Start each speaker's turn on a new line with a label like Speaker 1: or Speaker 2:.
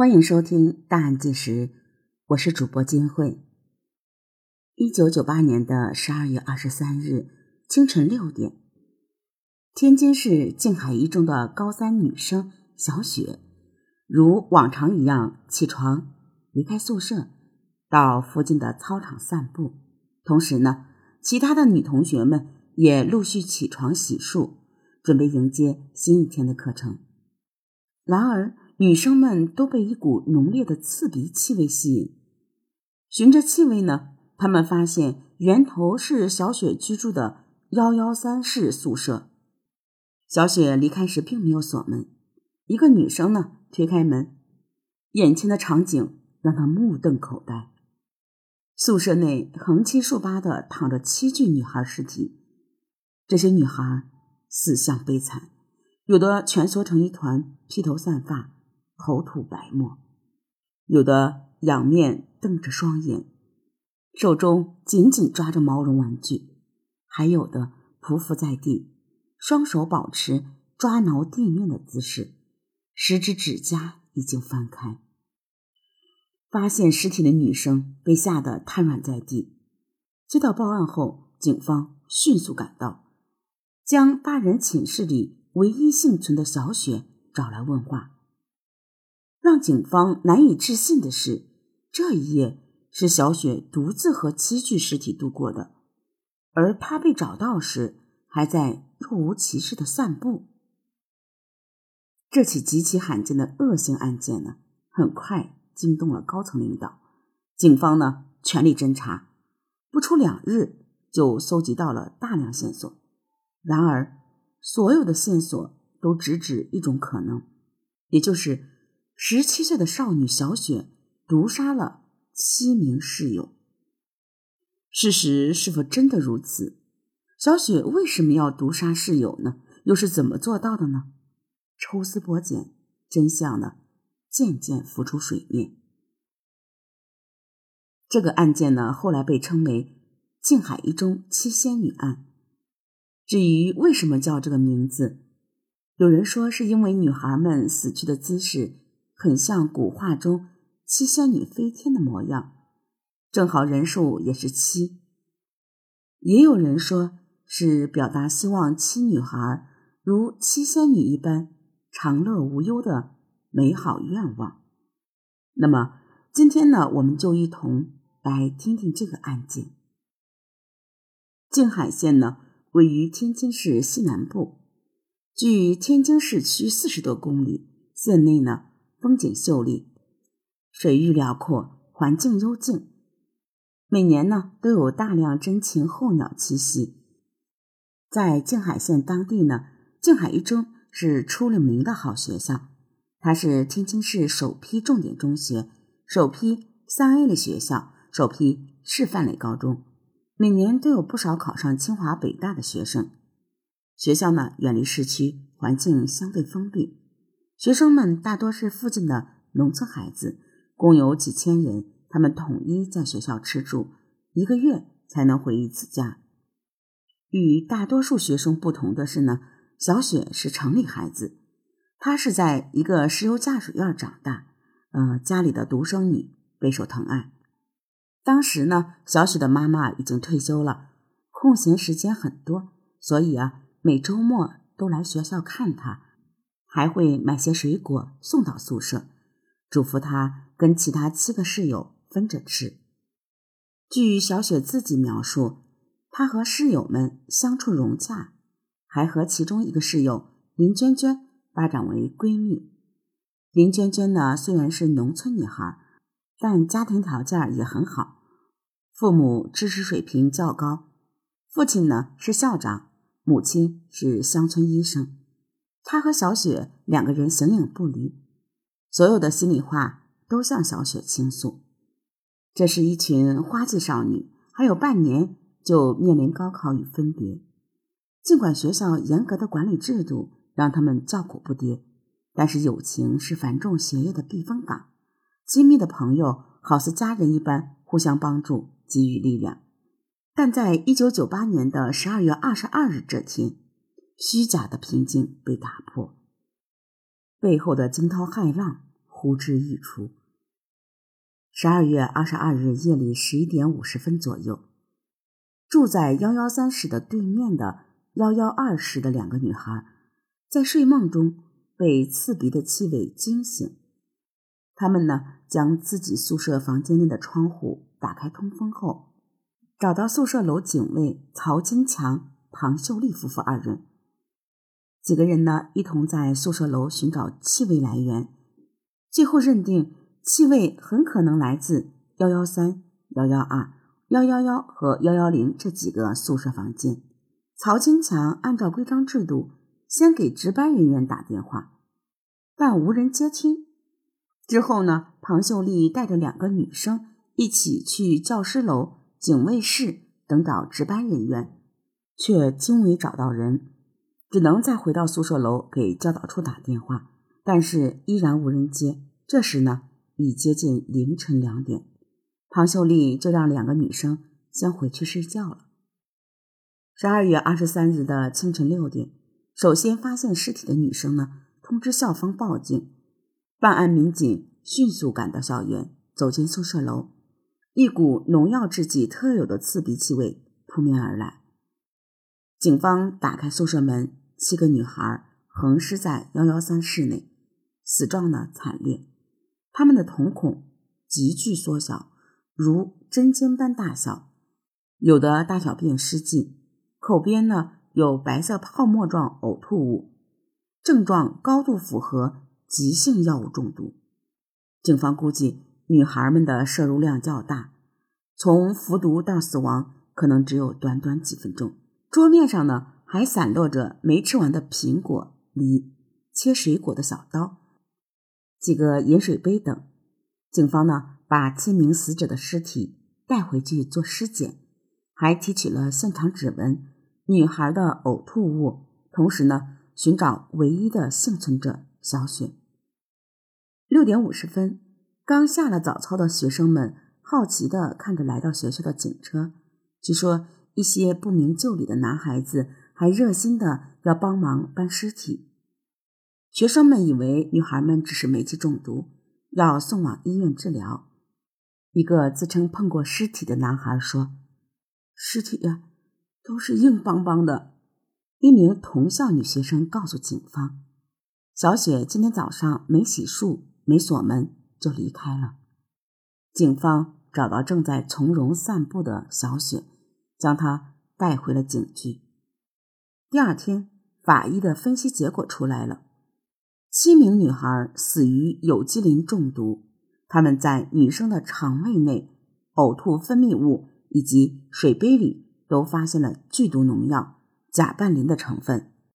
Speaker 1: 欢迎收听《大案纪实》，我是主播金慧。一九九八年的十二月二十三日清晨六点，天津市静海一中的高三女生小雪，如往常一样起床，离开宿舍，到附近的操场散步。同时呢，其他的女同学们也陆续起床洗漱，准备迎接新一天的课程。然而，女生们都被一股浓烈的刺鼻气味吸引，循着气味呢，她们发现源头是小雪居住的幺幺三室宿舍。小雪离开时并没有锁门，一个女生呢推开门，眼前的场景让她目瞪口呆。宿舍内横七竖八的躺着七具女孩尸体，这些女孩死相悲惨，有的蜷缩成一团，披头散发。口吐白沫，有的仰面瞪着双眼，手中紧紧抓着毛绒玩具；还有的匍匐在地，双手保持抓挠地面的姿势，十指指甲已经翻开。发现尸体的女生被吓得瘫软在地。接到报案后，警方迅速赶到，将八人寝室里唯一幸存的小雪找来问话。让警方难以置信的是，这一夜是小雪独自和七具尸体度过的，而她被找到时还在若无其事的散步。这起极其罕见的恶性案件呢，很快惊动了高层领导，警方呢全力侦查，不出两日就搜集到了大量线索。然而，所有的线索都直指一种可能，也就是。十七岁的少女小雪毒杀了七名室友，事实是否真的如此？小雪为什么要毒杀室友呢？又是怎么做到的呢？抽丝剥茧，真相呢渐渐浮出水面。这个案件呢，后来被称为“静海一中七仙女案”。至于为什么叫这个名字，有人说是因为女孩们死去的姿势。很像古画中七仙女飞天的模样，正好人数也是七。也有人说是表达希望七女孩如七仙女一般长乐无忧的美好愿望。那么今天呢，我们就一同来听听这个案件。静海县呢，位于天津市西南部，距天津市区四十多公里，县内呢。风景秀丽，水域辽阔，环境幽静。每年呢都有大量珍禽候鸟栖息。在静海县当地呢，静海一中是出了名的好学校，它是天津市首批重点中学、首批三 A 类学校、首批示范类高中，每年都有不少考上清华北大的学生。学校呢远离市区，环境相对封闭。学生们大多是附近的农村孩子，共有几千人。他们统一在学校吃住，一个月才能回一次家。与大多数学生不同的是呢，小雪是城里孩子，她是在一个石油驾驶院长大，呃，家里的独生女，备受疼爱。当时呢，小雪的妈妈已经退休了，空闲时间很多，所以啊，每周末都来学校看她。还会买些水果送到宿舍，嘱咐他跟其他七个室友分着吃。据小雪自己描述，她和室友们相处融洽，还和其中一个室友林娟娟发展为闺蜜。林娟娟呢，虽然是农村女孩，但家庭条件也很好，父母知识水平较高，父亲呢是校长，母亲是乡村医生。他和小雪两个人形影不离，所有的心里话都向小雪倾诉。这是一群花季少女，还有半年就面临高考与分别。尽管学校严格的管理制度让他们叫苦不迭，但是友情是繁重学业的避风港。亲密的朋友好似家人一般，互相帮助，给予力量。但在一九九八年的十二月二十二日这天。虚假的平静被打破，背后的惊涛骇浪呼之欲出。十二月二十二日夜里十一点五十分左右，住在幺幺三室的对面的幺幺二室的两个女孩，在睡梦中被刺鼻的气味惊醒。她们呢，将自己宿舍房间内的窗户打开通风后，找到宿舍楼警卫曹金强、庞秀丽夫妇二人。几个人呢，一同在宿舍楼寻找气味来源，最后认定。气味很可能来自幺幺三、幺幺二、幺幺幺和幺幺零这几个宿舍房间。曹金强按照规章制度，先给值班人员打电话，但无人接听。之后呢，庞秀丽带着两个女生一起去教师楼、警卫室等找值班人员，却均未找到人，只能再回到宿舍楼给教导处打电话，但是依然无人接。这时呢？已接近凌晨两点，庞秀丽就让两个女生先回去睡觉了。十二月二十三日的清晨六点，首先发现尸体的女生呢，通知校方报警，办案民警迅速赶到校园，走进宿舍楼，一股农药制剂特有的刺鼻气味扑面而来。警方打开宿舍门，七个女孩横尸在幺幺三室内，死状呢惨烈。他们的瞳孔急剧缩小，如针尖般大小，有的大小便失禁，口边呢有白色泡沫状呕吐物，症状高度符合急性药物中毒。警方估计女孩们的摄入量较大，从服毒到死亡可能只有短短几分钟。桌面上呢还散落着没吃完的苹果、梨、切水果的小刀。几个饮水杯等，警方呢把七名死者的尸体带回去做尸检，还提取了现场指纹、女孩的呕吐物，同时呢寻找唯一的幸存者小雪。六点五十分，刚下了早操的学生们好奇地看着来到学校的警车，据说一些不明就里的男孩子还热心的要帮忙搬尸体。学生们以为女孩们只是煤气中毒，要送往医院治疗。一个自称碰过尸体的男孩说：“尸体呀，都是硬邦邦的。”一名同校女学生告诉警方：“小雪今天早上没洗漱、没锁门就离开了。”警方找到正在从容散步的小雪，将她带回了警局。第二天，法医的分析结果出来了。七名女孩死于有机磷中毒，她们在女生的肠胃内、呕吐分泌物以及水杯里都发现了剧毒农药甲拌磷的成分。